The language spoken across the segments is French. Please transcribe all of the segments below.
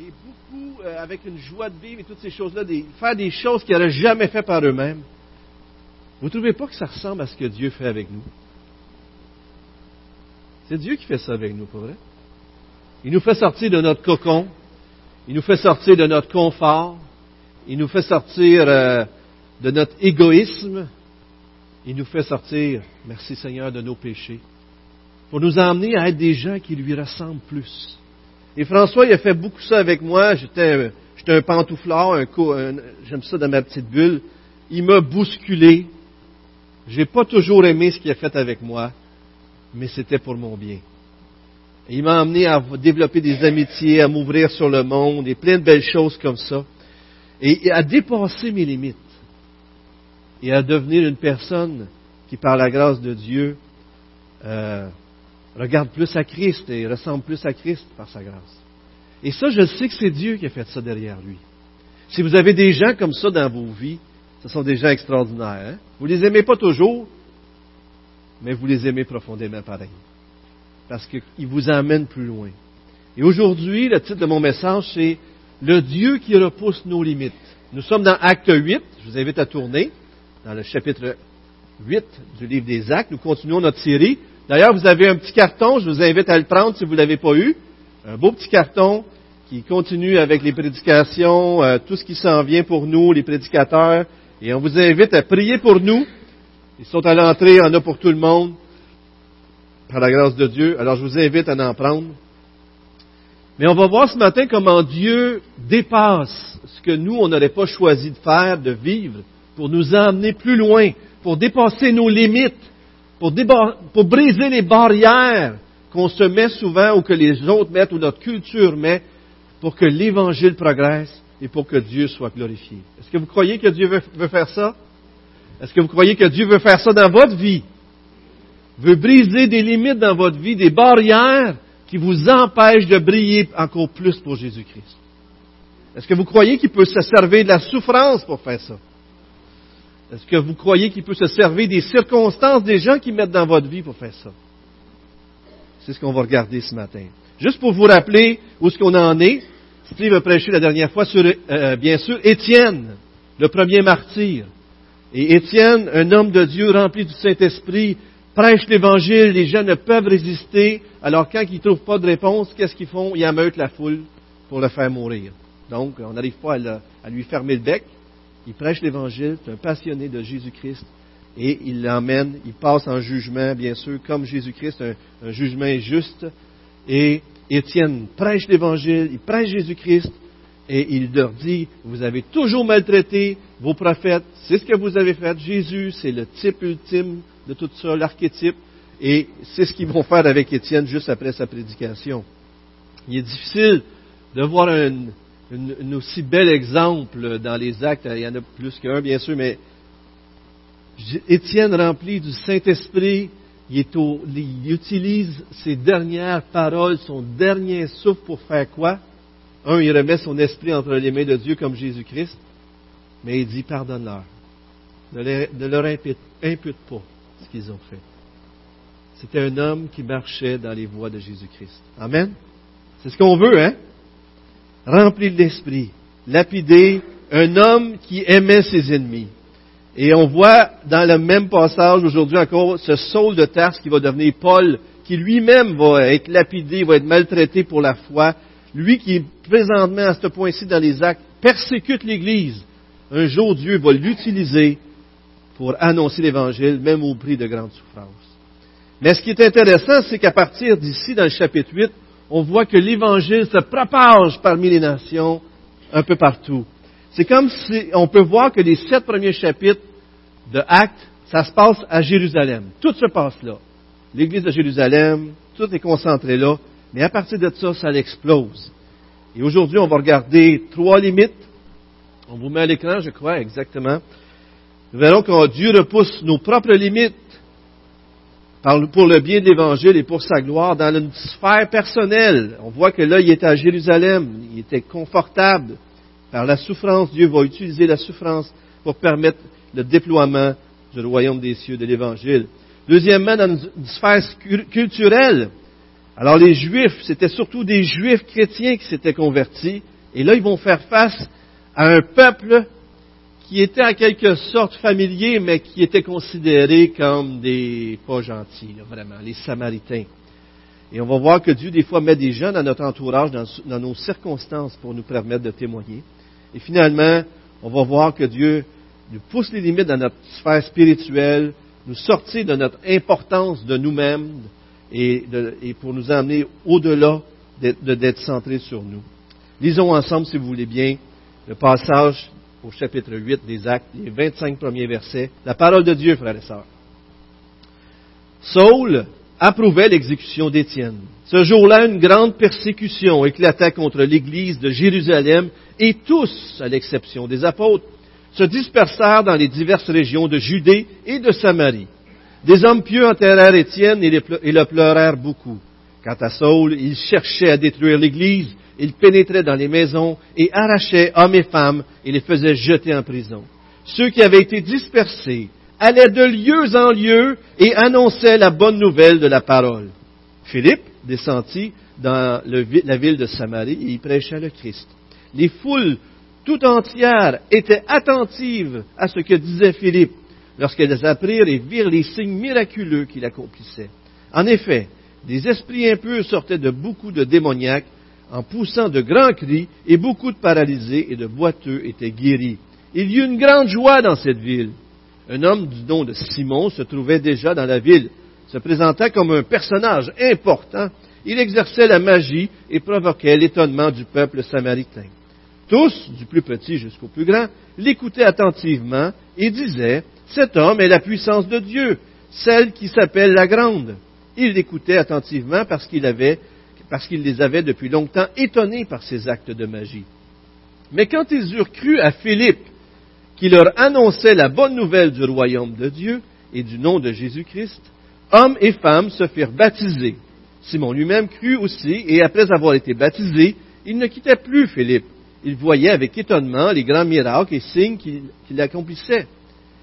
et beaucoup euh, avec une joie de vivre et toutes ces choses-là, faire des choses qu'ils n'auraient jamais fait par eux-mêmes. Vous ne trouvez pas que ça ressemble à ce que Dieu fait avec nous? C'est Dieu qui fait ça avec nous, pas vrai? Il nous fait sortir de notre cocon, il nous fait sortir de notre confort, il nous fait sortir euh, de notre égoïsme, il nous fait sortir, merci Seigneur, de nos péchés, pour nous emmener à être des gens qui lui ressemblent plus. Et François, il a fait beaucoup ça avec moi. J'étais, un pantouflard, un, j'aime ça dans ma petite bulle. Il m'a bousculé. J'ai pas toujours aimé ce qu'il a fait avec moi, mais c'était pour mon bien. il m'a amené à développer des amitiés, à m'ouvrir sur le monde et plein de belles choses comme ça. Et à dépasser mes limites. Et à devenir une personne qui, par la grâce de Dieu, euh, regarde plus à Christ et ressemble plus à Christ par sa grâce. Et ça, je sais que c'est Dieu qui a fait ça derrière lui. Si vous avez des gens comme ça dans vos vies, ce sont des gens extraordinaires. Hein? Vous les aimez pas toujours, mais vous les aimez profondément pareil. Parce qu'ils vous emmènent plus loin. Et aujourd'hui, le titre de mon message, c'est Le Dieu qui repousse nos limites. Nous sommes dans Acte 8. Je vous invite à tourner dans le chapitre 8 du livre des Actes. Nous continuons notre série. D'ailleurs, vous avez un petit carton, je vous invite à le prendre si vous ne l'avez pas eu. Un beau petit carton qui continue avec les prédications, euh, tout ce qui s'en vient pour nous, les prédicateurs. Et on vous invite à prier pour nous. Ils sont à l'entrée, il en a pour tout le monde, par la grâce de Dieu. Alors je vous invite à en prendre. Mais on va voir ce matin comment Dieu dépasse ce que nous, on n'aurait pas choisi de faire, de vivre, pour nous emmener plus loin, pour dépasser nos limites, pour, briser les barrières qu'on se met souvent ou que les autres mettent ou notre culture met pour que l'Évangile progresse et pour que Dieu soit glorifié. Est-ce que vous croyez que Dieu veut, faire ça? Est-ce que vous croyez que Dieu veut faire ça dans votre vie? Veut briser des limites dans votre vie, des barrières qui vous empêchent de briller encore plus pour Jésus-Christ? Est-ce que vous croyez qu'il peut se servir de la souffrance pour faire ça? Est-ce que vous croyez qu'il peut se servir des circonstances des gens qui mettent dans votre vie pour faire ça? C'est ce qu'on va regarder ce matin. Juste pour vous rappeler où ce qu'on en est, Steve a prêché la dernière fois sur, euh, bien sûr, Étienne, le premier martyr. Et Étienne, un homme de Dieu rempli du Saint-Esprit, prêche l'Évangile, les gens ne peuvent résister. Alors quand ils ne trouvent pas de réponse, qu'est-ce qu'ils font? Ils ameutent la foule pour le faire mourir. Donc, on n'arrive pas à lui fermer le bec, il prêche l'Évangile, c'est un passionné de Jésus-Christ, et il l'emmène, il passe en jugement, bien sûr, comme Jésus-Christ, un, jugement injuste. Et Étienne prêche l'Évangile, il prêche Jésus-Christ, et il leur dit, vous avez toujours maltraité vos prophètes, c'est ce que vous avez fait. Jésus, c'est le type ultime de tout ça, l'archétype, et c'est ce qu'ils vont faire avec Étienne juste après sa prédication. Il est difficile de voir un, un, aussi bel exemple dans les actes. Il y en a plus qu'un, bien sûr, mais Étienne, rempli du Saint-Esprit, il, il, utilise ses dernières paroles, son dernier souffle pour faire quoi? Un, il remet son esprit entre les mains de Dieu comme Jésus-Christ, mais il dit pardonne-leur. Ne, leur impute, impute pas ce qu'ils ont fait. C'était un homme qui marchait dans les voies de Jésus-Christ. Amen? C'est ce qu'on veut, hein? Rempli de l'esprit, lapidé, un homme qui aimait ses ennemis. Et on voit dans le même passage aujourd'hui encore ce Saul de Tarse qui va devenir Paul, qui lui-même va être lapidé, va être maltraité pour la foi. Lui qui, présentement, à ce point-ci dans les actes, persécute l'Église. Un jour, Dieu va l'utiliser pour annoncer l'Évangile, même au prix de grandes souffrances. Mais ce qui est intéressant, c'est qu'à partir d'ici, dans le chapitre 8, on voit que l'Évangile se propage parmi les nations un peu partout. C'est comme si on peut voir que les sept premiers chapitres de Actes, ça se passe à Jérusalem. Tout se passe là. L'Église de Jérusalem, tout est concentré là. Mais à partir de ça, ça l'explose. Et aujourd'hui, on va regarder trois limites. On vous met à l'écran, je crois, exactement. Nous verrons que Dieu repousse nos propres limites pour le bien de l'Évangile et pour sa gloire dans une sphère personnelle. On voit que là, il était à Jérusalem, il était confortable. Par la souffrance, Dieu va utiliser la souffrance pour permettre le déploiement du royaume des cieux, de l'Évangile. Deuxièmement, dans une sphère culturelle, Alors les Juifs, c'était surtout des Juifs chrétiens qui s'étaient convertis, et là ils vont faire face à un peuple qui était en quelque sorte familier, mais qui était considéré comme des pas gentils, vraiment, les Samaritains. Et on va voir que Dieu, des fois, met des gens dans notre entourage, dans, nos circonstances, pour nous permettre de témoigner. Et finalement, on va voir que Dieu nous pousse les limites dans notre sphère spirituelle, nous sortir de notre importance de nous-mêmes et, pour nous amener au-delà d'être centrés sur nous. Lisons ensemble, si vous voulez bien, le passage au chapitre 8 des Actes, les 25 premiers versets. La parole de Dieu, frères et sœurs. Saul approuvait l'exécution d'Étienne. Ce jour-là, une grande persécution éclata contre l'Église de Jérusalem et tous, à l'exception des apôtres, se dispersèrent dans les diverses régions de Judée et de Samarie. Des hommes pieux enterrèrent Étienne et le pleurèrent beaucoup. Quant à Saul, il cherchait à détruire l'Église, il pénétrait dans les maisons et arrachait hommes et femmes et les faisait jeter en prison. Ceux qui avaient été dispersés allaient de lieu en lieu et annonçaient la bonne nouvelle de la parole. Philippe descendit dans la ville de Samarie et y prêchait le Christ. Les foules tout entières étaient attentives à ce que disait Philippe lorsqu'elles apprirent et virent les signes miraculeux qu'il accomplissait. En effet, des esprits impurs sortaient de beaucoup de démoniaques en poussant de grands cris, et beaucoup de paralysés et de boiteux étaient guéris. Il y eut une grande joie dans cette ville. Un homme du nom de Simon se trouvait déjà dans la ville, se présentant comme un personnage important. Il exerçait la magie et provoquait l'étonnement du peuple samaritain. Tous, du plus petit jusqu'au plus grand, l'écoutaient attentivement et disaient, Cet homme est la puissance de Dieu, celle qui s'appelle la grande. Ils l'écoutaient attentivement parce qu'il avait parce qu'il les avait depuis longtemps étonnés par ses actes de magie. Mais quand ils eurent cru à Philippe, qui leur annonçait la bonne nouvelle du royaume de Dieu et du nom de Jésus-Christ, hommes et femmes se firent baptiser. Simon lui-même crut aussi, et après avoir été baptisé, il ne quittait plus Philippe. Il voyait avec étonnement les grands miracles et signes qu'il accomplissait.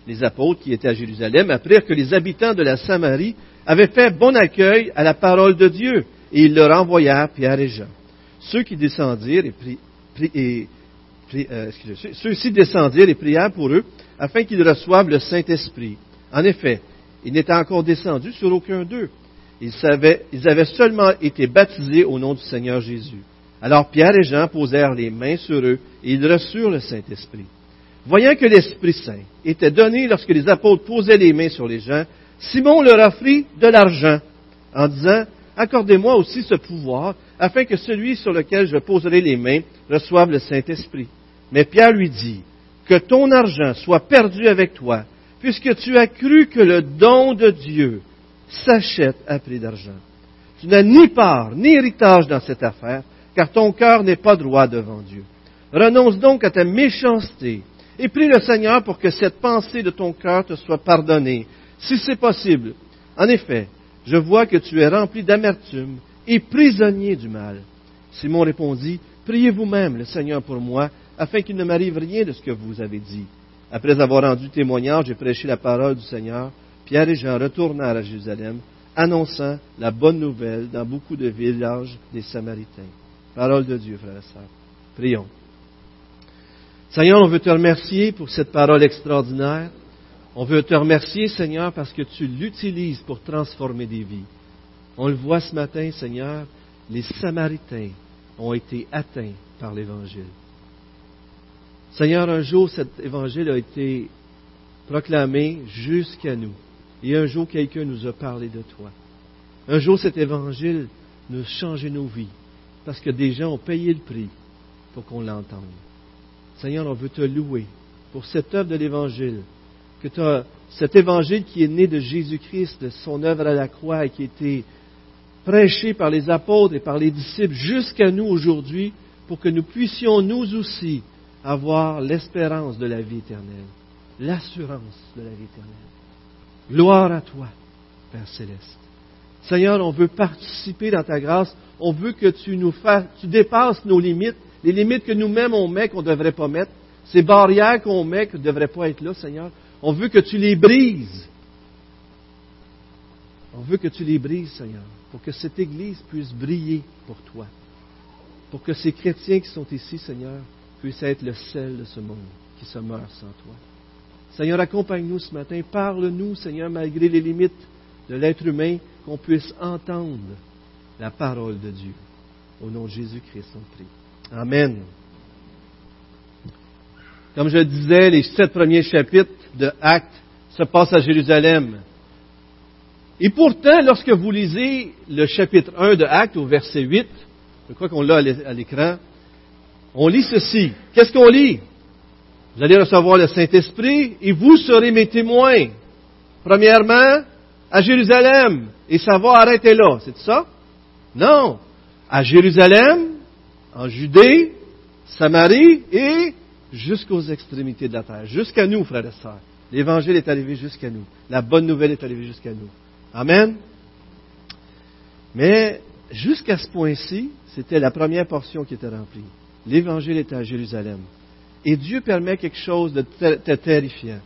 Les apôtres qui étaient à Jérusalem apprirent que les habitants de la Samarie avaient fait bon accueil à la parole de Dieu et il leur envoya Pierre et Jean. Ceux qui descendirent et, euh, ceux-ci descendirent et prièrent pour eux, afin qu'ils reçoivent le Saint-Esprit. En effet, il n'était encore descendu sur aucun d'eux. Ils, ils avaient seulement été baptisés au nom du Seigneur Jésus. Alors Pierre et Jean posèrent les mains sur eux et ils reçurent le Saint-Esprit. Voyant que l'Esprit Saint était donné lorsque les apôtres posaient les mains sur les gens, Simon leur offrit de l'argent en disant, accordez-moi aussi ce pouvoir, afin que celui sur lequel je poserai les mains reçoive le Saint-Esprit. Mais Pierre lui dit, que ton argent soit perdu avec toi, puisque tu as cru que le don de Dieu s'achète à prix d'argent. Tu n'as ni part ni héritage dans cette affaire, car ton cœur n'est pas droit devant Dieu. Renonce donc à ta méchanceté et prie le Seigneur pour que cette pensée de ton cœur te soit pardonnée, si c'est possible. En effet, je vois que tu es rempli d'amertume et prisonnier du mal. Simon répondit, Priez vous-même le Seigneur pour moi, afin qu'il ne m'arrive rien de ce que vous avez dit. Après avoir rendu témoignage et prêché la parole du Seigneur, Pierre et Jean retournèrent à Jérusalem, annonçant la bonne nouvelle dans beaucoup de villages des Samaritains. Parole de Dieu, frères et sœurs. Prions. Seigneur, on veut te remercier pour cette parole extraordinaire. On veut te remercier, Seigneur, parce que tu l'utilises pour transformer des vies. On le voit ce matin, Seigneur, les Samaritains ont été atteints par l'Évangile. Seigneur, un jour, cet Évangile a été proclamé jusqu'à nous. Et un jour, quelqu'un nous a parlé de toi. Un jour, cet Évangile nous a changé nos vies, parce que des gens ont payé le prix pour qu'on l'entende. Seigneur, on veut te louer pour cette œuvre de l'Évangile que cet évangile qui est né de Jésus-Christ, de son œuvre à la croix et qui a été prêché par les apôtres et par les disciples jusqu'à nous aujourd'hui pour que nous puissions nous aussi avoir l'espérance de la vie éternelle, l'assurance de la vie éternelle. Gloire à toi, Père céleste. Seigneur, on veut participer dans ta grâce. On veut que tu nous fasses, tu dépasses nos limites, les limites que nous-mêmes on met qu'on ne devrait pas mettre, ces barrières qu'on met qui ne devraient pas être là, Seigneur. On veut que tu les brises. On veut que tu les brises, Seigneur, pour que cette Église puisse briller pour toi. Pour que ces chrétiens qui sont ici, Seigneur, puissent être le sel de ce monde qui se meurt sans toi. Seigneur, accompagne-nous ce matin. Parle-nous, Seigneur, malgré les limites de l'être humain, qu'on puisse entendre la parole de Dieu. Au nom de Jésus-Christ, on prie. Amen. Comme je disais, les sept premiers chapitres de Actes se passent à Jérusalem. Et pourtant, lorsque vous lisez le chapitre 1 de Actes au verset 8, je crois qu'on l'a à l'écran, on lit ceci. Qu'est-ce qu'on lit? Vous allez recevoir le Saint-Esprit et vous serez mes témoins. Premièrement, à Jérusalem. Et ça va arrêter là. C'est ça? Non. À Jérusalem, en Judée, Samarie et jusqu'aux extrémités de la terre. Jusqu'à nous, frères et sœurs. L'Évangile est arrivé jusqu'à nous. La bonne nouvelle est arrivée jusqu'à nous. Amen. Mais jusqu'à ce point-ci, c'était la première portion qui était remplie. L'Évangile était à Jérusalem. Et Dieu permet quelque chose de, terrifiant,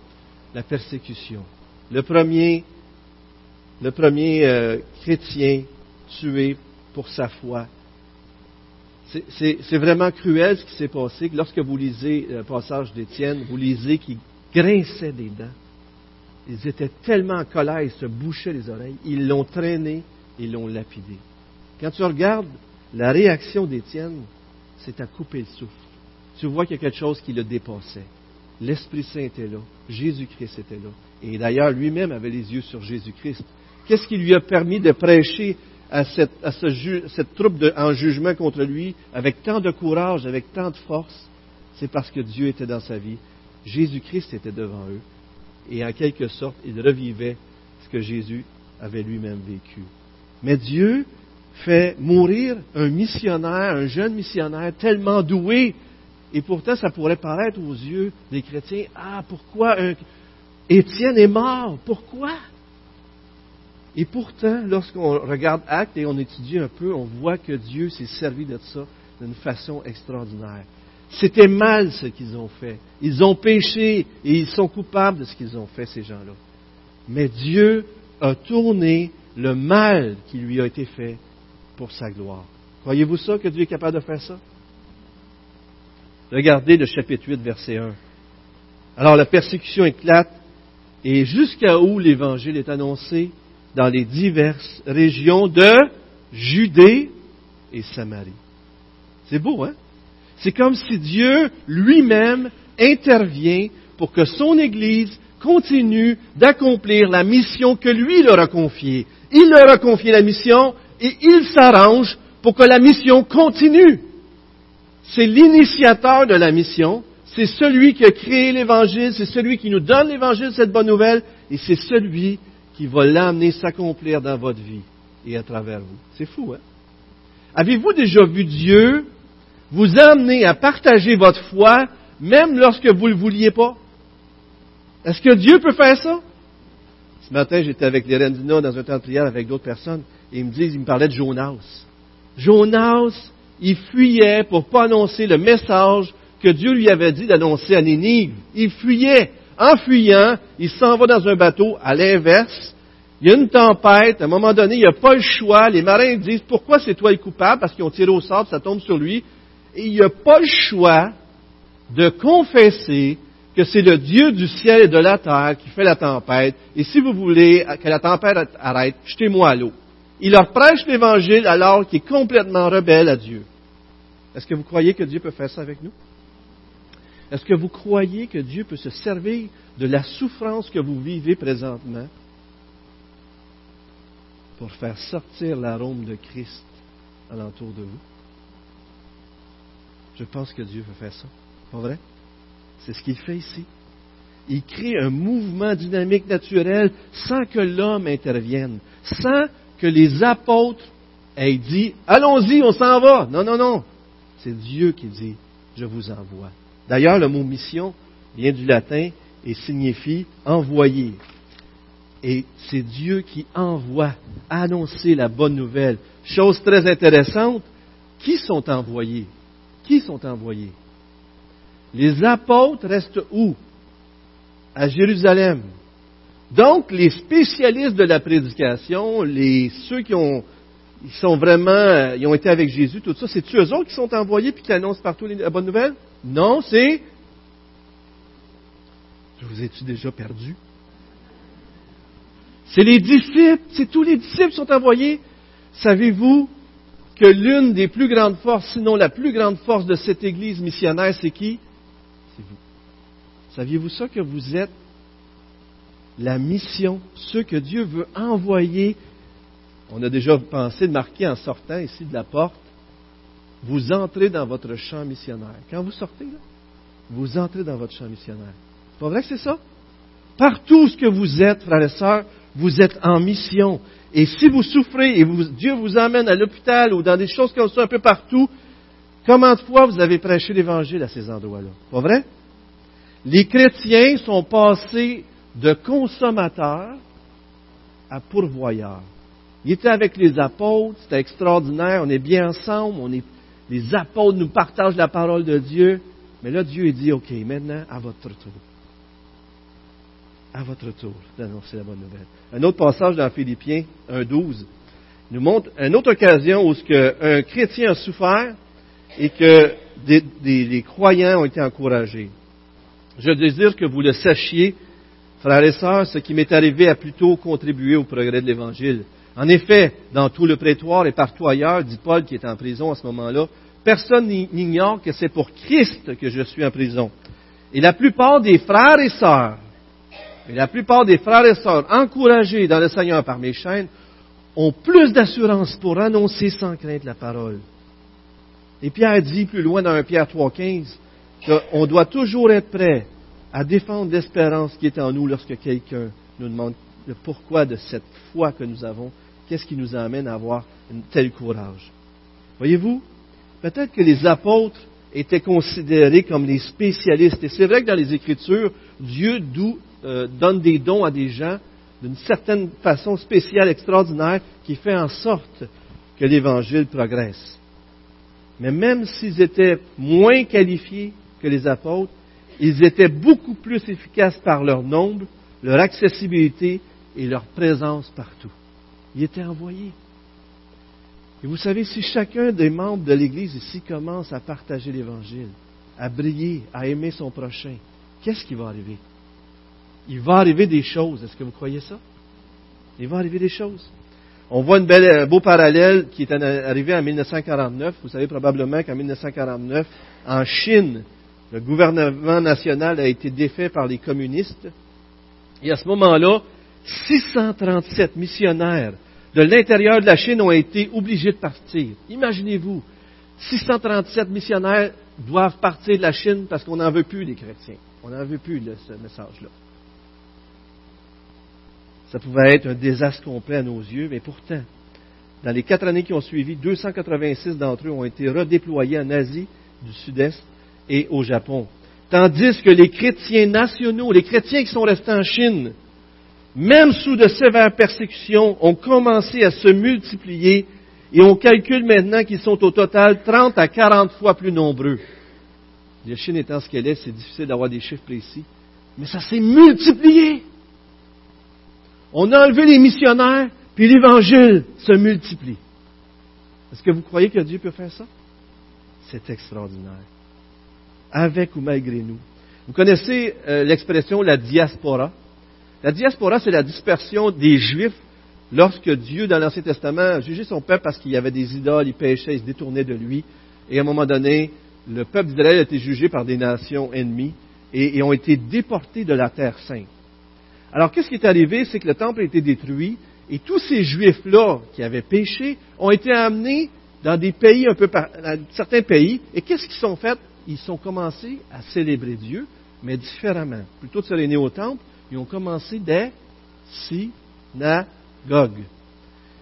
la persécution. Le premier, le premier euh, chrétien tué pour sa foi. C'est vraiment cruel ce qui s'est passé. Lorsque vous lisez le passage d'Étienne, vous lisez qu'il grinçait des dents. Ils étaient tellement en colère, ils se bouchaient les oreilles. Ils l'ont traîné, ils l'ont lapidé. Quand tu regardes la réaction d'Étienne, c'est à couper le souffle. Tu vois qu'il y a quelque chose qui le dépassait. L'Esprit Saint était là, Jésus-Christ était là. Et d'ailleurs, lui-même avait les yeux sur Jésus-Christ. Qu'est-ce qui lui a permis de prêcher à cette, troupe en jugement contre lui avec tant de courage, avec tant de force? C'est parce que Dieu était dans sa vie. Jésus-Christ était devant eux. Et en quelque sorte, il revivait ce que Jésus avait lui-même vécu. Mais Dieu fait mourir un missionnaire, un jeune missionnaire tellement doué. Et pourtant, ça pourrait paraître aux yeux des chrétiens, ah, pourquoi Étienne est mort? Pourquoi? Et pourtant, lorsqu'on regarde Acte et on étudie un peu, on voit que Dieu s'est servi de ça d'une façon extraordinaire. C'était mal ce qu'ils ont fait. Ils ont péché et ils sont coupables de ce qu'ils ont fait, ces gens-là. Mais Dieu a tourné le mal qui lui a été fait pour sa gloire. Croyez-vous ça, que Dieu est capable de faire ça? Regardez le chapitre 8, verset 1. Alors la persécution éclate, et jusqu'à où l'Évangile est annoncé? Dans les diverses régions de Judée et Samarie. C'est beau, hein? C'est comme si Dieu lui-même intervient pour que son Église continue d'accomplir la mission que lui leur a confiée. Il leur a confié la mission et il s'arrange pour que la mission continue. C'est l'initiateur de la mission, c'est celui qui a créé l'Évangile, c'est celui qui nous donne l'Évangile, cette bonne nouvelle, et c'est celui qui va l'amener s'accomplir dans votre vie et à travers vous. C'est fou, hein? Avez-vous déjà vu Dieu vous amener à partager votre foi, même lorsque vous ne le vouliez pas? Est-ce que Dieu peut faire ça? Ce matin, j'étais avec les Rendina dans un temps de prière avec d'autres personnes, et ils me disent, ils me parlaient de Jonas. Jonas, il fuyait pour pas annoncer le message que Dieu lui avait dit d'annoncer à Nénive. Il fuyait. En fuyant, il s'en va dans un bateau à l'inverse. Il y a une tempête. À un moment donné, il n'y a pas le choix. Les marins disent, pourquoi c'est toi le coupable? Parce qu'ils ont tiré au sable, ça tombe sur lui. Et il n'y a pas le choix de confesser que c'est le Dieu du ciel et de la terre qui fait la tempête. Et si vous voulez que la tempête arrête, jetez-moi à l'eau. Il leur prêche l'Évangile alors qu'il est complètement rebelle à Dieu. Est-ce que vous croyez que Dieu peut faire ça avec nous? Est-ce que vous croyez que Dieu peut se servir de la souffrance que vous vivez présentement pour faire sortir l'arôme de Christ alentour de vous? Je pense que Dieu peut faire ça. Pas vrai? C'est ce qu'il fait ici. Il crée un mouvement dynamique naturel sans que l'homme intervienne, sans que les apôtres aient dit Allons-y, on s'en va. Non, non, non. C'est Dieu qui dit Je vous envoie. D'ailleurs, le mot mission vient du latin et signifie envoyer. Et c'est Dieu qui envoie annoncer la bonne nouvelle. Chose très intéressante, qui sont envoyés? Qui sont envoyés? Les apôtres restent où? À Jérusalem. Donc, les spécialistes de la prédication, ceux qui ont, ils sont vraiment, ils ont été avec Jésus, tout ça, c'est eux autres qui sont envoyés puis qui annoncent partout la bonne nouvelle? Non, c'est. Je vous ai-tu déjà perdu? C'est les disciples, c'est tous les disciples qui sont envoyés. Savez-vous que l'une des plus grandes forces, sinon la plus grande force de cette Église missionnaire, c'est qui? C'est vous. Saviez-vous ça que vous êtes la mission, ceux que Dieu veut envoyer? On a déjà pensé de marquer en sortant ici de la porte, vous entrez dans votre champ missionnaire. Quand vous sortez, là, vous entrez dans votre champ missionnaire. C'est pas vrai que c'est ça? Partout ce que vous êtes, frères et sœurs, vous êtes en mission. Et si vous souffrez et Dieu vous emmène à l'hôpital ou dans des choses comme ça un peu partout, comment de fois vous avez prêché l'Évangile à ces endroits-là? Pas vrai? Les chrétiens sont passés de consommateurs à pourvoyeurs. Ils étaient avec les apôtres, c'était extraordinaire, on est bien ensemble, on est, les apôtres nous partagent la parole de Dieu. Mais là, Dieu dit, OK, maintenant, à votre tour à votre tour d'annoncer la bonne nouvelle. Un autre passage dans Philippiens 1.12 nous montre une autre occasion où un chrétien a souffert et que des, les croyants ont été encouragés. Je désire que vous le sachiez, frères et sœurs, ce qui m'est arrivé a plutôt contribué au progrès de l'Évangile. En effet, dans tout le prétoire et partout ailleurs, dit Paul qui est en prison à ce moment-là, personne n'ignore que c'est pour Christ que je suis en prison. Et la plupart des frères et sœurs et la plupart des frères et sœurs encouragés dans le Seigneur par mes chaînes ont plus d'assurance pour annoncer sans crainte la parole. Et Pierre dit plus loin dans 1 Pierre 3,15 qu'on doit toujours être prêt à défendre l'espérance qui est en nous lorsque quelqu'un nous demande le pourquoi de cette foi que nous avons, qu'est-ce qui nous amène à avoir un tel courage. Voyez-vous, peut-être que les apôtres étaient considérés comme les spécialistes. Et c'est vrai que dans les Écritures, Dieu euh, donne des dons à des gens d'une certaine façon spéciale, extraordinaire, qui fait en sorte que l'Évangile progresse. Mais même s'ils étaient moins qualifiés que les apôtres, ils étaient beaucoup plus efficaces par leur nombre, leur accessibilité et leur présence partout. Ils étaient envoyés. Et vous savez, si chacun des membres de l'Église ici commence à partager l'Évangile, à briller, à aimer son prochain, qu'est-ce qui va arriver? Il va arriver des choses. Est-ce que vous croyez ça? Il va arriver des choses. On voit belle, un beau parallèle qui est arrivé en 1949. Vous savez probablement qu'en 1949, en Chine, le gouvernement national a été défait par les communistes. Et à ce moment-là, 637 missionnaires de l'intérieur de la Chine ont été obligés de partir. Imaginez-vous, 637 missionnaires doivent partir de la Chine parce qu'on n'en veut plus les chrétiens. On n'en veut plus de ce message-là. Ça pouvait être un désastre complet à nos yeux, mais pourtant, dans les quatre années qui ont suivi, 286 d'entre eux ont été redéployés en Asie du Sud-Est et au Japon. Tandis que les chrétiens nationaux, les chrétiens qui sont restés en Chine, même sous de sévères persécutions, ont commencé à se multiplier et on calcule maintenant qu'ils sont au total 30 à 40 fois plus nombreux. La Chine étant ce qu'elle est, c'est difficile d'avoir des chiffres précis, mais ça s'est multiplié. On a enlevé les missionnaires, puis l'Évangile se multiplie. Est-ce que vous croyez que Dieu peut faire ça? C'est extraordinaire. Avec ou malgré nous. Vous connaissez euh, l'expression la diaspora? La diaspora, c'est la dispersion des Juifs lorsque Dieu, dans l'Ancien Testament, a jugé son peuple parce qu'il y avait des idoles, il péchait, il se détournait de lui. Et à un moment donné, le peuple d'Israël a été jugé par des nations ennemies et, ont été déportés de la terre sainte. Alors, qu'est-ce qui est arrivé? C'est que le temple a été détruit et tous ces Juifs-là qui avaient péché ont été amenés dans des pays un certains pays. Et qu'est-ce qu'ils sont fait? Ils sont commencés à célébrer Dieu, mais différemment. Plutôt de se réunir au temple, ils ont commencé des synagogues.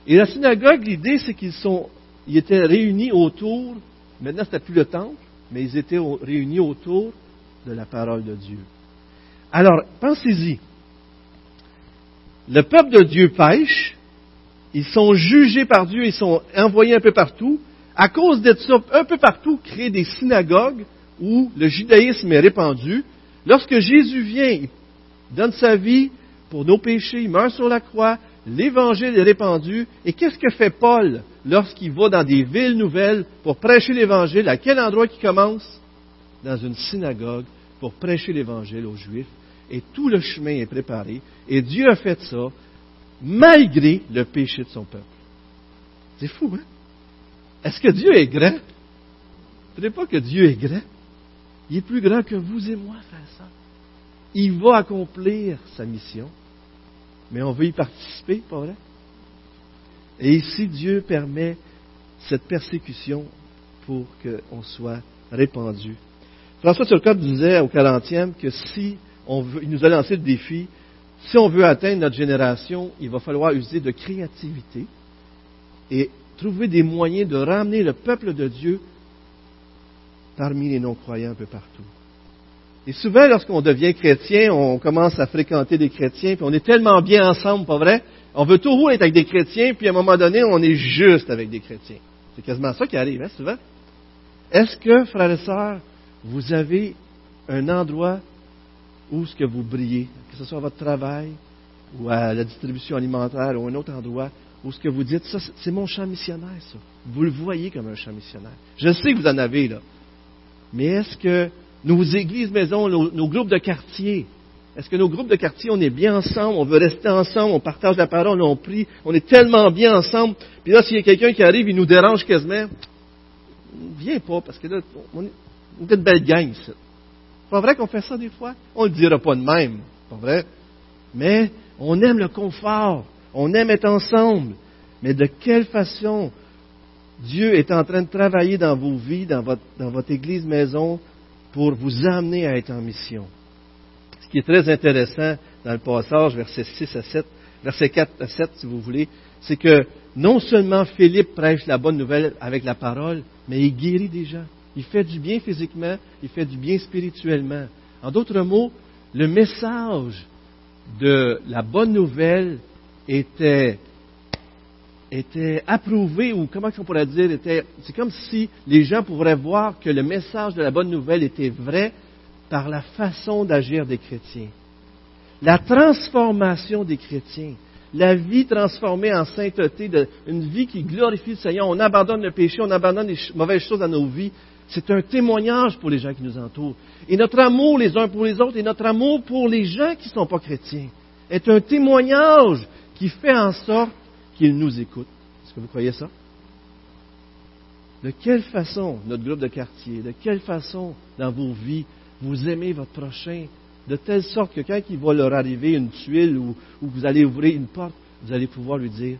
Et la synagogue, l'idée, c'est qu'ils sont, ils étaient réunis autour, maintenant c'était plus le temple, mais ils étaient réunis autour de la parole de Dieu. Alors, pensez-y. Le peuple de Dieu pêche, ils sont jugés par Dieu, ils sont envoyés un peu partout. À cause ça, un peu partout, créent des synagogues où le judaïsme est répandu. Lorsque Jésus vient, il donne sa vie pour nos péchés, il meurt sur la croix, l'Évangile est répandu. Et qu'est-ce que fait Paul lorsqu'il va dans des villes nouvelles pour prêcher l'Évangile? À quel endroit il commence? Dans une synagogue pour prêcher l'Évangile aux Juifs. Et tout le chemin est préparé. Et Dieu a fait ça malgré le péché de son peuple. C'est fou, hein? Est-ce que Dieu est grand? Ne pas que Dieu est grand? Il est plus grand que vous et moi, frère ça. Il va accomplir sa mission, mais on veut y participer, pas vrai? Et ici, Dieu permet cette persécution pour qu'on soit répandu. François Turcotte disait au 40e que si on veut, il nous a lancé le défi, si on veut atteindre notre génération, il va falloir user de créativité et trouver des moyens de ramener le peuple de Dieu parmi les non-croyants un peu partout. Et souvent, lorsqu'on devient chrétien, on commence à fréquenter des chrétiens, puis on est tellement bien ensemble, pas vrai? On veut toujours être avec des chrétiens, puis à un moment donné, on est juste avec des chrétiens. C'est quasiment ça qui arrive, hein, souvent. Est-ce que, frères et sœurs, vous avez un endroit où ce que vous brillez, que ce soit à votre travail, ou à la distribution alimentaire, ou un autre endroit, où ce que vous dites, ça, c'est mon champ missionnaire, ça. Vous le voyez comme un champ missionnaire. Je sais que vous en avez, là. Mais est-ce que nos églises maisons, nos, groupes de quartier, est-ce que nos groupes de quartier, on est bien ensemble, on veut rester ensemble, on partage la parole, on prie, on est tellement bien ensemble, puis là, s'il y a quelqu'un qui arrive, il nous dérange quasiment, viens pas, parce que là, on est une belle gang. C'est pas vrai qu'on fait ça des fois? On le dira pas de même, pas vrai? Mais on aime le confort, on aime être ensemble. Mais de quelle façon Dieu est en train de travailler dans vos vies, dans votre, dans votre église maison, pour vous amener à être en mission. Ce qui est très intéressant dans le passage, versets 6 à 7, verset 4 à 7, si vous voulez, c'est que non seulement Philippe prêche la bonne nouvelle avec la parole, mais il guérit des gens. Il fait du bien physiquement, il fait du bien spirituellement. En d'autres mots, le message de la bonne nouvelle était était approuvé, ou comment on pourrait dire, était, c'est comme si les gens pourraient voir que le message de la bonne nouvelle était vrai par la façon d'agir des chrétiens. La transformation des chrétiens, la vie transformée en sainteté, une vie qui glorifie le Seigneur, on abandonne le péché, on abandonne les mauvaises choses dans nos vies, c'est un témoignage pour les gens qui nous entourent. Et notre amour les uns pour les autres et notre amour pour les gens qui ne sont pas chrétiens est un témoignage qui fait en sorte qu'il nous écoute. Est-ce que vous croyez ça? De quelle façon, notre groupe de quartier, de quelle façon dans vos vies vous aimez votre prochain, de telle sorte que quand il va leur arriver une tuile ou, vous allez ouvrir une porte, vous allez pouvoir lui dire,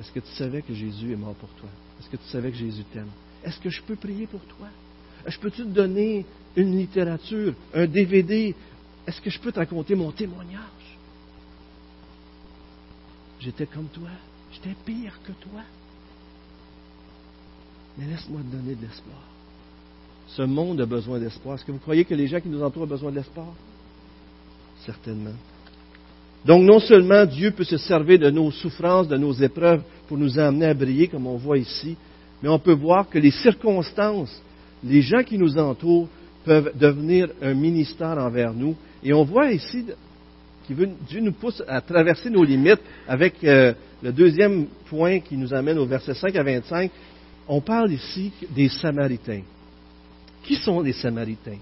est-ce que tu savais que Jésus est mort pour toi? Est-ce que tu savais que Jésus t'aime? Est-ce que je peux prier pour toi? Je peux-tu te donner une littérature, un DVD? Est-ce que je peux te raconter mon témoignage? J'étais comme toi. J'étais pire que toi. Mais laisse-moi te donner de l'espoir. Ce monde a besoin d'espoir. Est-ce que vous croyez que les gens qui nous entourent ont besoin d'espoir? Certainement. Donc non seulement Dieu peut se servir de nos souffrances, de nos épreuves pour nous amener à briller, comme on voit ici, mais on peut voir que les circonstances, les gens qui nous entourent peuvent devenir un ministère envers nous. Et on voit ici qui veut, Dieu nous pousse à traverser nos limites avec euh, le deuxième point qui nous amène au verset 5 à 25. On parle ici des Samaritains. Qui sont les Samaritains?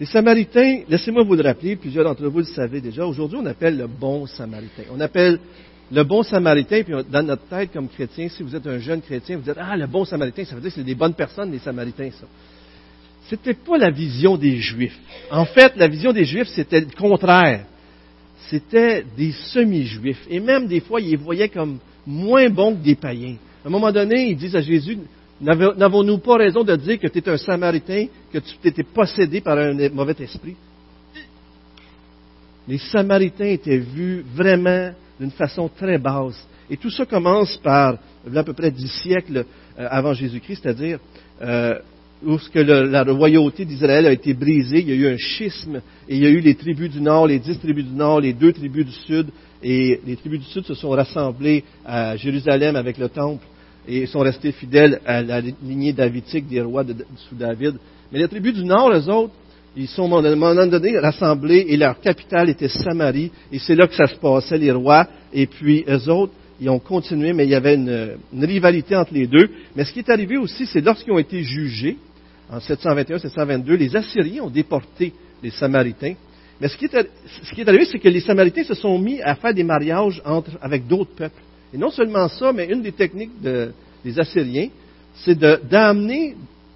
Les Samaritains, laissez-moi vous le rappeler, plusieurs d'entre vous le savez déjà, aujourd'hui on appelle le bon Samaritain. On appelle le bon Samaritain, puis dans notre tête comme chrétien, si vous êtes un jeune chrétien, vous dites, ah, le bon Samaritain, ça veut dire que c'est des bonnes personnes, les Samaritains, ça. C'était pas la vision des Juifs. En fait, la vision des Juifs, c'était le contraire c'était des semi-juifs. Et même des fois, ils les voyaient comme moins bons que des païens. À un moment donné, ils disent à Jésus, n'avons-nous pas raison de dire que tu es un samaritain, que tu étais possédé par un mauvais esprit? Les samaritains étaient vus vraiment d'une façon très basse. Et tout ça commence par à peu près dix siècles euh, avant Jésus-Christ, c'est-à-dire euh, lorsque la royauté d'Israël a été brisée, il y a eu un schisme, et il y a eu les tribus du Nord, les dix tribus du Nord, les deux tribus du Sud, et les tribus du Sud se sont rassemblées à Jérusalem avec le Temple, et sont restés fidèles à la lignée davidique des rois de, sous David. Mais les tribus du Nord, eux autres, ils sont à un moment donné rassemblés et leur capitale était Samarie. Et c'est là que ça se passait, les rois. Et puis eux autres, ils ont continué, mais il y avait une, rivalité entre les deux. Mais ce qui est arrivé aussi, c'est lorsqu'ils ont été jugés, en 721-722, les Assyriens ont déporté les Samaritains. Mais ce qui est, arrivé, c'est que les Samaritains se sont mis à faire des mariages avec d'autres peuples. Et non seulement ça, mais une des techniques des Assyriens, c'est d'amener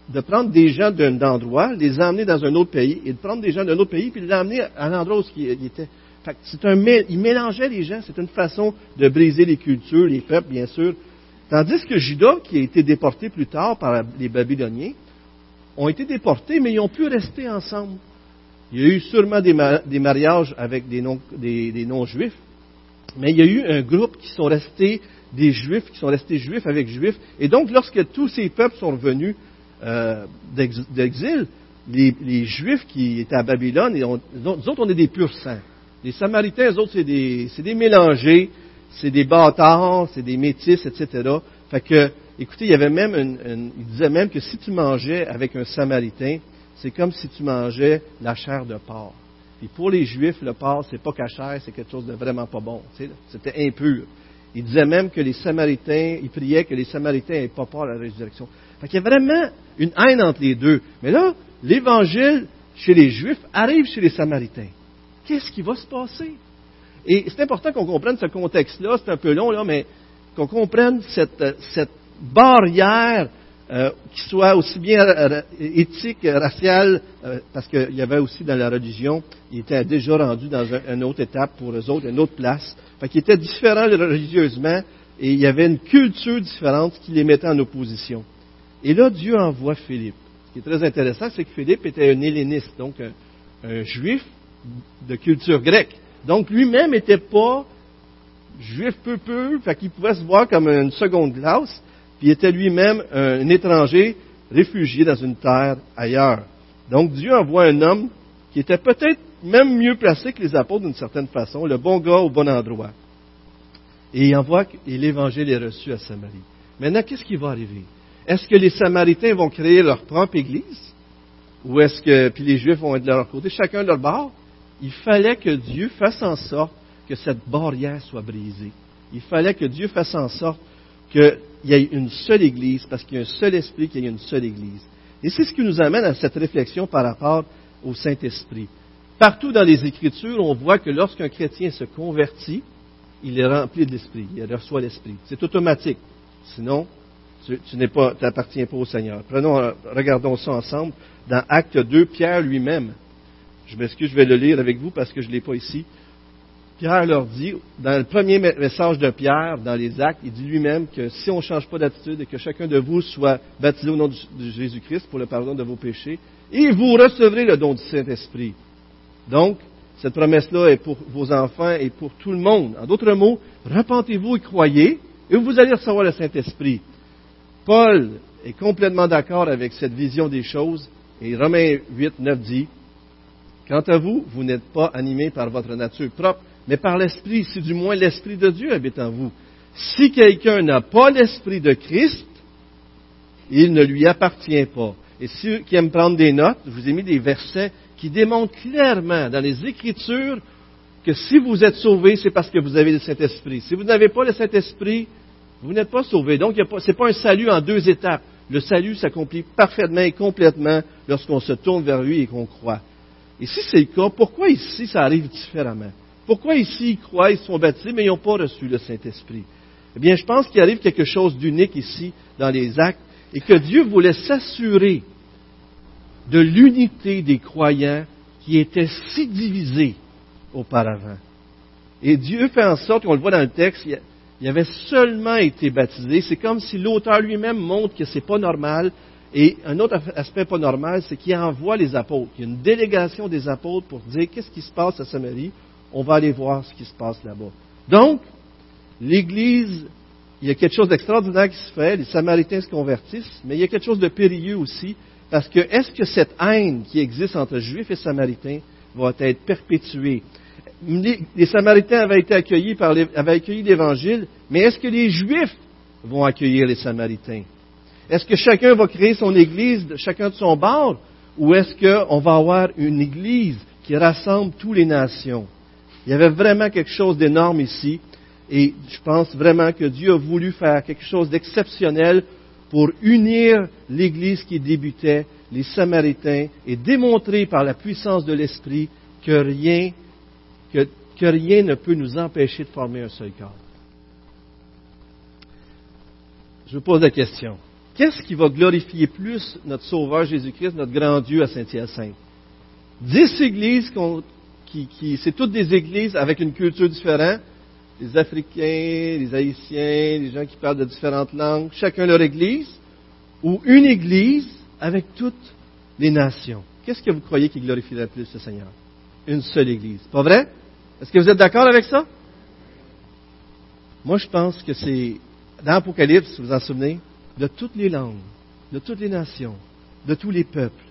de prendre des gens d'un endroit, les emmener dans un autre pays, et de prendre des gens d'un autre pays, puis les emmener à l'endroit où ils étaient. c'est un, ils mélangeaient les gens, c'est une façon de briser les cultures, les peuples, bien sûr. Tandis que Judas, qui a été déporté plus tard par les Babyloniens, ont été déportés, mais ils ont pu rester ensemble. Il y a eu sûrement des, mariages avec des non-juifs, mais il y a eu un groupe qui sont restés des juifs, qui sont restés juifs avec juifs. Et donc, lorsque tous ces peuples sont revenus euh, d'exil, les, Juifs qui étaient à Babylone, et nous autres, on est des purs saints. Les Samaritains, eux autres, c'est des, des mélangés, c'est des bâtards, c'est des métis, etc. Fait que, écoutez, il y avait même une, il disait même que si tu mangeais avec un Samaritain, c'est comme si tu mangeais la chair de porc. Et pour les Juifs, le porc, c'est pas cachère, c'est quelque chose de vraiment pas bon. C'était impur. Il disait même que les Samaritains, il priait que les Samaritains n'aient pas peur à la résurrection. Fait qu'il y a vraiment une haine entre les deux. Mais là, l'Évangile chez les Juifs arrive chez les Samaritains. Qu'est-ce qui va se passer? Et c'est important qu'on comprenne ce contexte-là, c'est un peu long, là, mais qu'on comprenne cette, cette barrière euh, qui soit aussi bien éthique, raciale, euh, parce qu'il y avait aussi dans la religion, il était déjà rendu dans une autre étape pour eux autres, une autre place. Fait qu'il était différent religieusement, et il y avait une culture différente qui les mettait en opposition. Et là, Dieu envoie Philippe. Ce qui est très intéressant, c'est que Philippe était un helléniste, donc un, juif de culture grecque. Donc lui-même n'était pas juif peu peu, fait qu'il pouvait se voir comme une seconde classe, puis était lui-même un, étranger réfugié dans une terre ailleurs. Donc Dieu envoie un homme qui était peut-être même mieux placé que les apôtres d'une certaine façon, le bon gars au bon endroit. Et il envoie, et l'évangile est reçu à Samarie. Maintenant, qu'est-ce qui va arriver? Est-ce que les Samaritains vont créer leur propre Église? Ou est-ce que, puis les Juifs vont être de leur côté, chacun de leur bord? Il fallait que Dieu fasse en sorte que cette barrière soit brisée. Il fallait que Dieu fasse en sorte qu'il y ait une seule Église, parce qu'il y a un seul esprit, qu'il y ait une seule Église. Et c'est ce qui nous amène à cette réflexion par rapport au Saint-Esprit. Partout dans les Écritures, on voit que lorsqu'un chrétien se convertit, il est rempli de l'Esprit, il reçoit l'Esprit. C'est automatique. Sinon, tu, n'appartiens pas au Seigneur. Prenons, regardons ça ensemble. Dans Acte 2, Pierre lui-même, je m'excuse, je vais le lire avec vous parce que je ne l'ai pas ici. Pierre leur dit, dans le premier message de Pierre, dans les actes, il dit lui-même que si on ne change pas d'attitude et que chacun de vous soit baptisé au nom de Jésus-Christ pour le pardon de vos péchés, et vous recevrez le don du Saint-Esprit. Donc, cette promesse-là est pour vos enfants et pour tout le monde. En d'autres mots, repentez-vous et croyez, et vous allez recevoir le Saint-Esprit. Paul est complètement d'accord avec cette vision des choses, et Romains 8, 9 dit, Quant à vous, vous n'êtes pas animés par votre nature propre, mais par l'Esprit, si du moins l'Esprit de Dieu habite en vous. Si quelqu'un n'a pas l'Esprit de Christ, il ne lui appartient pas. Et ceux qui aiment prendre des notes, je vous ai mis des versets qui démontrent clairement dans les Écritures que si vous êtes sauvés, c'est parce que vous avez le Saint-Esprit. Si vous n'avez pas le Saint-Esprit, vous n'êtes pas sauvés. Donc, ce n'est pas un salut en deux étapes. Le salut s'accomplit parfaitement et complètement lorsqu'on se tourne vers lui et qu'on croit. Et si c'est le cas, pourquoi ici ça arrive différemment? Pourquoi ici ils croient, ils sont baptisés, mais ils n'ont pas reçu le Saint-Esprit? Eh bien, je pense qu'il arrive quelque chose d'unique ici dans les actes et que Dieu voulait s'assurer de l'unité des croyants qui étaient si divisés auparavant. Et Dieu fait en sorte, on le voit dans le texte, il avait seulement été baptisé. C'est comme si l'auteur lui-même montre que ce n'est pas normal. Et un autre aspect pas normal, c'est qu'il envoie les apôtres. Il y a une délégation des apôtres pour dire qu'est-ce qui se passe à Samarie. On va aller voir ce qui se passe là-bas. Donc, l'Église, il y a quelque chose d'extraordinaire qui se fait. Les Samaritains se convertissent, mais il y a quelque chose de périlleux aussi. Parce que est-ce que cette haine qui existe entre Juifs et Samaritains va être perpétuée? les Samaritains avaient été accueillis par avaient accueilli l'Évangile, mais est-ce que les Juifs vont accueillir les Samaritains? Est-ce que chacun va créer son Église, chacun de son bord? ou est-ce qu'on va avoir une Église qui rassemble toutes les nations? Il y avait vraiment quelque chose d'énorme ici, et je pense vraiment que Dieu a voulu faire quelque chose d'exceptionnel pour unir l'Église qui débutait, les Samaritains, et démontrer par la puissance de l'Esprit que rien, que, rien ne peut nous empêcher de former un seul corps. Je vous pose la question. Qu'est-ce qui va glorifier plus notre Sauveur Jésus-Christ, notre grand Dieu à Saint-Hyacinthe? Dix églises, qui, c'est toutes des églises avec une culture différente, les Africains, les Haïtiens, les gens qui parlent de différentes langues, chacun leur église, ou une église avec toutes les nations. Qu'est-ce que vous croyez qui glorifierait plus le Seigneur? Une seule église. Pas vrai? Est-ce que vous êtes d'accord avec ça? Moi, je pense que c'est, dans l'Apocalypse, vous vous en souvenez, de toutes les langues, de toutes les nations, de tous les peuples.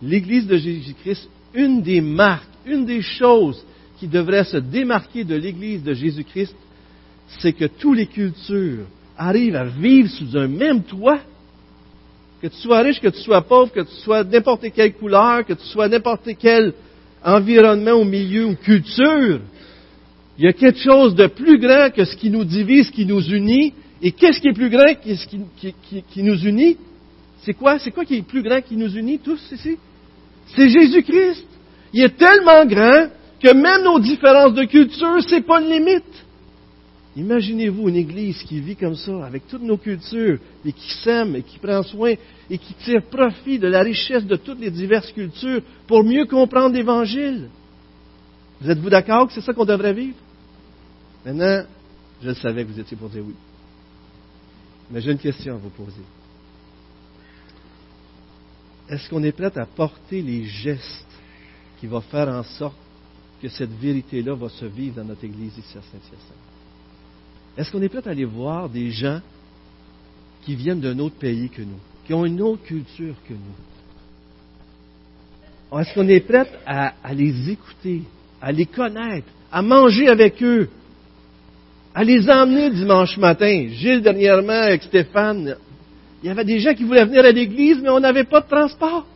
L'Église de Jésus-Christ, une des marques, une des choses qui devrait se démarquer de l'Église de Jésus-Christ, c'est que toutes les cultures arrivent à vivre sous un même toit. Que tu sois riche, que tu sois pauvre, que tu sois n'importe quelle couleur, que tu sois n'importe quel environnement ou milieu ou culture, il y a quelque chose de plus grand que ce qui nous divise, qui nous unit. Et qu'est-ce qui est plus grand que ce qui, nous unit? C'est quoi? C'est quoi qui est plus grand qui nous unit tous ici? C'est Jésus-Christ. Il est tellement grand que même nos différences de culture, c'est pas une limite. Imaginez-vous une Église qui vit comme ça, avec toutes nos cultures, et qui s'aime, et qui prend soin, et qui tire profit de la richesse de toutes les diverses cultures pour mieux comprendre l'Évangile. Vous êtes-vous d'accord que c'est ça qu'on devrait vivre? Maintenant, je le savais que vous étiez pour dire oui. Mais j'ai une question à vous poser. Est-ce qu'on est prêt à porter les gestes qui vont faire en sorte que cette vérité-là va se vivre dans notre Église ici à Saint-Hyacinthe? Est-ce qu'on est prêt à aller voir des gens qui viennent d'un autre pays que nous, qui ont une autre culture que nous? Est-ce qu'on est prêt à, à, les écouter, à les connaître, à manger avec eux, à les emmener dimanche matin? Gilles, dernièrement, avec Stéphane, il y avait des gens qui voulaient venir à l'église, mais on n'avait pas de transport.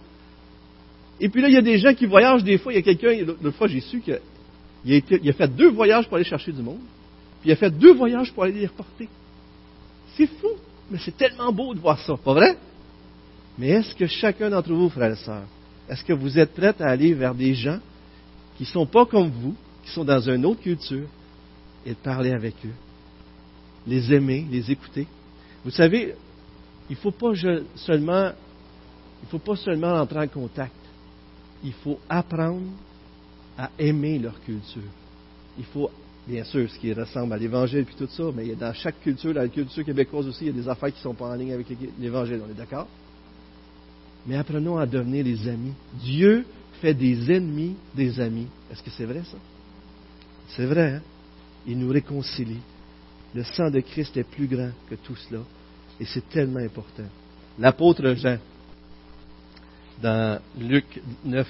Et puis là, il y a des gens qui voyagent des fois. Il y a quelqu'un, l'autre fois, j'ai su qu'il a, fait deux voyages pour aller chercher du monde. Puis il a fait deux voyages pour aller les reporter. C'est fou, mais c'est tellement beau de voir ça, pas vrai? Mais est-ce que chacun d'entre vous, frères et sœurs, est-ce que vous êtes prêts à aller vers des gens qui ne sont pas comme vous, qui sont dans une autre culture, et de parler avec eux, les aimer, les écouter? Vous savez, il ne faut pas seulement, entrer en contact il faut apprendre à aimer leur culture. Il faut, bien sûr, ce qui ressemble à l'Évangile et tout ça, mais dans chaque culture, la culture québécoise aussi, il y a des affaires qui ne sont pas en ligne avec l'Évangile, on est d'accord? Mais apprenons à devenir des amis. Dieu fait des ennemis des amis. Est-ce que c'est vrai ça? C'est vrai, hein? Il nous réconcilie. Le sang de Christ est plus grand que tout cela. Et c'est tellement important. L'apôtre Jean, dans Luc 9,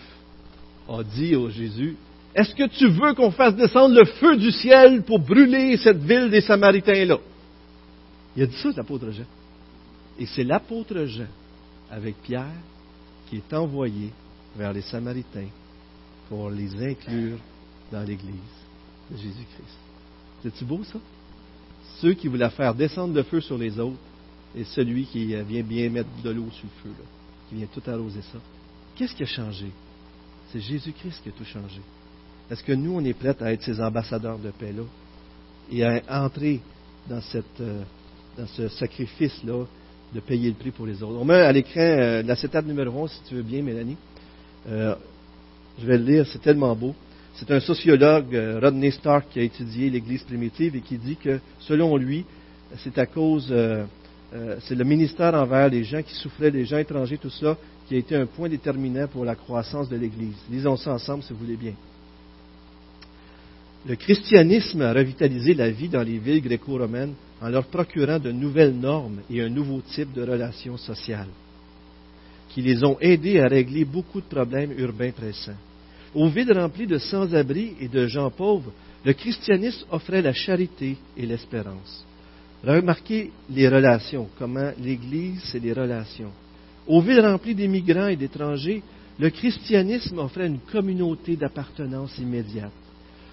a dit au Jésus, Est-ce que tu veux qu'on fasse descendre le feu du ciel pour brûler cette ville des Samaritains-là? Il a dit ça, l'apôtre Jean. Et c'est l'apôtre Jean, avec Pierre, qui est envoyé vers les Samaritains pour les inclure dans l'Église de Jésus-Christ. C'est-tu beau ça? Ceux qui voulaient faire descendre le feu sur les autres et celui qui vient bien mettre de l'eau sur le feu. Là qui vient tout arroser ça. Qu'est-ce qui a changé? C'est Jésus-Christ qui a tout changé. Est-ce que nous, on est prêts à être ces ambassadeurs de paix-là et à entrer dans, cette, euh, dans ce sacrifice-là de payer le prix pour les autres? On met à l'écran euh, l'acétate numéro 11, si tu veux bien, Mélanie. Euh, je vais le lire, c'est tellement beau. C'est un sociologue, Rodney Stark, qui a étudié l'Église primitive et qui dit que, selon lui, c'est à cause c'est le ministère envers les gens qui souffraient, les gens étrangers, tout cela, qui a été un point déterminant pour la croissance de l'Église. Lisons ça ensemble si vous voulez bien. Le christianisme a revitalisé la vie dans les villes gréco-romaines en leur procurant de nouvelles normes et un nouveau type de relations sociales, qui les ont aidés à régler beaucoup de problèmes urbains pressants. Aux villes remplies de sans-abri et de gens pauvres, le christianisme offrait la charité et l'espérance. Remarquez les relations, comment l'Église, c'est des relations. Aux villes remplies d'immigrants et d'étrangers, le christianisme offrait une communauté d'appartenance immédiate.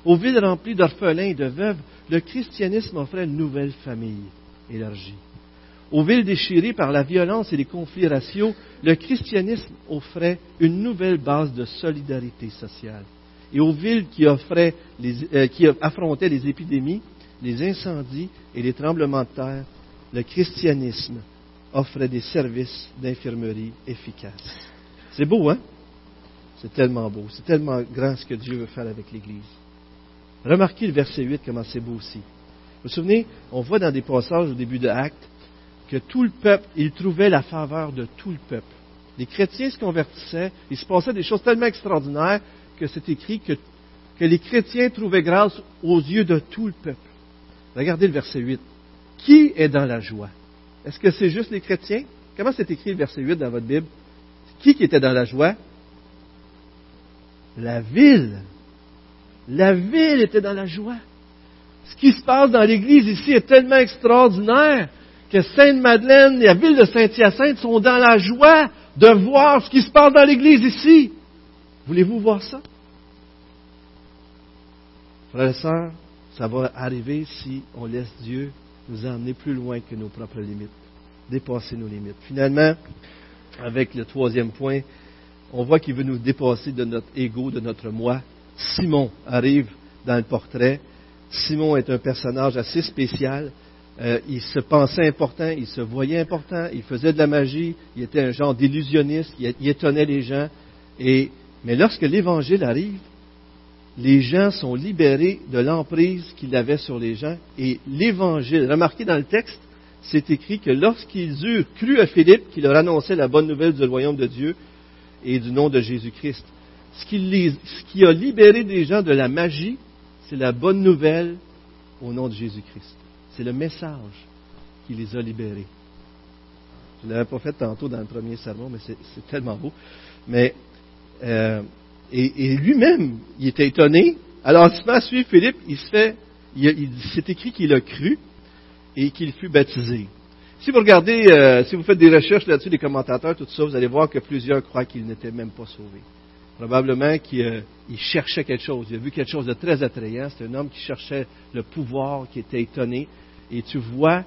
Aux villes remplies d'orphelins et de veuves, le christianisme offrait une nouvelle famille élargie. Aux villes déchirées par la violence et les conflits raciaux, le christianisme offrait une nouvelle base de solidarité sociale. Et aux villes qui, euh, qui affrontaient les épidémies, les incendies et les tremblements de terre, le christianisme offrait des services d'infirmerie efficaces. C'est beau, hein? C'est tellement beau. C'est tellement grand ce que Dieu veut faire avec l'Église. Remarquez le verset 8, comment c'est beau aussi. Vous vous souvenez, on voit dans des passages au début de Actes que tout le peuple, il trouvait la faveur de tout le peuple. Les chrétiens se convertissaient, il se passait des choses tellement extraordinaires que c'est écrit que, que les chrétiens trouvaient grâce aux yeux de tout le peuple. Regardez le verset 8. Qui est dans la joie? Est-ce que c'est juste les chrétiens? Comment c'est écrit le verset 8 dans votre Bible? Qui qui était dans la joie? La ville. La ville était dans la joie. Ce qui se passe dans l'Église ici est tellement extraordinaire que Sainte-Madeleine et la ville de Saint-Hyacinthe sont dans la joie de voir ce qui se passe dans l'Église ici. Voulez-vous voir ça? Frères et sœurs, ça va arriver si on laisse Dieu nous emmener plus loin que nos propres limites, dépasser nos limites. Finalement, avec le troisième point, on voit qu'il veut nous dépasser de notre ego, de notre moi. Simon arrive dans le portrait. Simon est un personnage assez spécial. Euh, il se pensait important, il se voyait important, il faisait de la magie, il était un genre d'illusionniste, il, étonnait les gens. Et, mais lorsque l'Évangile arrive, les gens sont libérés de l'emprise qu'il avait sur les gens. Et l'Évangile, remarquez dans le texte, c'est écrit que lorsqu'ils eurent cru à Philippe, qui leur annonçait la bonne nouvelle du royaume de Dieu et du nom de Jésus-Christ, ce qui, ce qui a libéré des gens de la magie, c'est la bonne nouvelle au nom de Jésus-Christ. C'est le message qui les a libérés. Je ne l'avais pas fait tantôt dans le premier sermon, mais c'est tellement beau. Mais, euh, et, lui-même, il était étonné. Alors, il se met à suivre Philippe, il se fait, il, c'est écrit qu'il a cru et qu'il fut baptisé. Si vous regardez, euh, si vous faites des recherches là-dessus, des commentateurs, tout ça, vous allez voir que plusieurs croient qu'il n'était même pas sauvé. Probablement qu'il euh, cherchait quelque chose. Il a vu quelque chose de très attrayant. C'est un homme qui cherchait le pouvoir, qui était étonné. Et tu vois,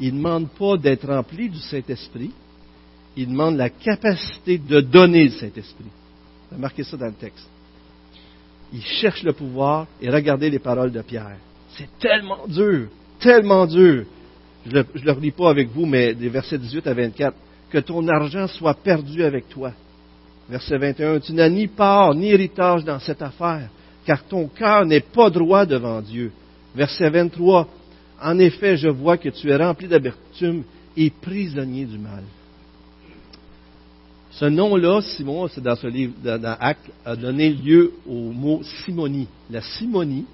il ne demande pas d'être rempli du Saint-Esprit, il demande la capacité de donner le Saint-Esprit. Remarquez ça dans le texte. Il cherche le pouvoir et regardez les paroles de Pierre. C'est tellement dur, tellement dur. Je ne le, relis pas avec vous, mais des versets 18 à 24. Que ton argent soit perdu avec toi. Verset 21. Tu n'as ni part ni héritage dans cette affaire, car ton cœur n'est pas droit devant Dieu. Verset 23. En effet, je vois que tu es rempli d'amertume et prisonnier du mal. Ce nom-là, Simon, c'est dans ce livre, dans, Actes, a donné lieu au mot simonie. La simonie,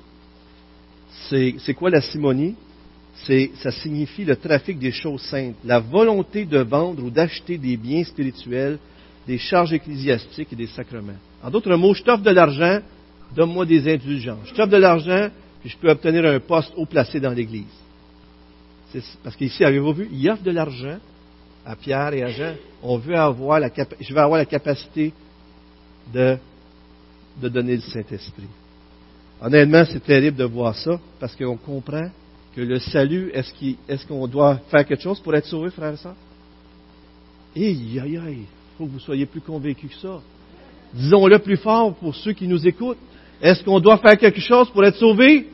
c'est quoi la simonie? ça signifie le trafic des choses saintes, la volonté de vendre ou d'acheter des biens spirituels, des charges ecclésiastiques et des sacrements. En d'autres mots, je t'offre de l'argent, donne-moi des indulgences. Je t'offre de l'argent, puis je peux obtenir un poste haut placé dans l'Église. Parce qu'ici, avez-vous vu, il offre de l'argent à Pierre et à Jean. On veut avoir la je vais avoir la capacité de, donner le Saint-Esprit. Honnêtement, c'est terrible de voir ça, parce qu'on comprend que le salut, est-ce qu'on doit faire quelque chose pour être sauvé, frère et? Aïe, aïe, aïe, il faut que vous soyez plus convaincus que ça. Disons-le plus fort pour ceux qui nous écoutent. Est-ce qu'on doit faire quelque chose pour être sauvé?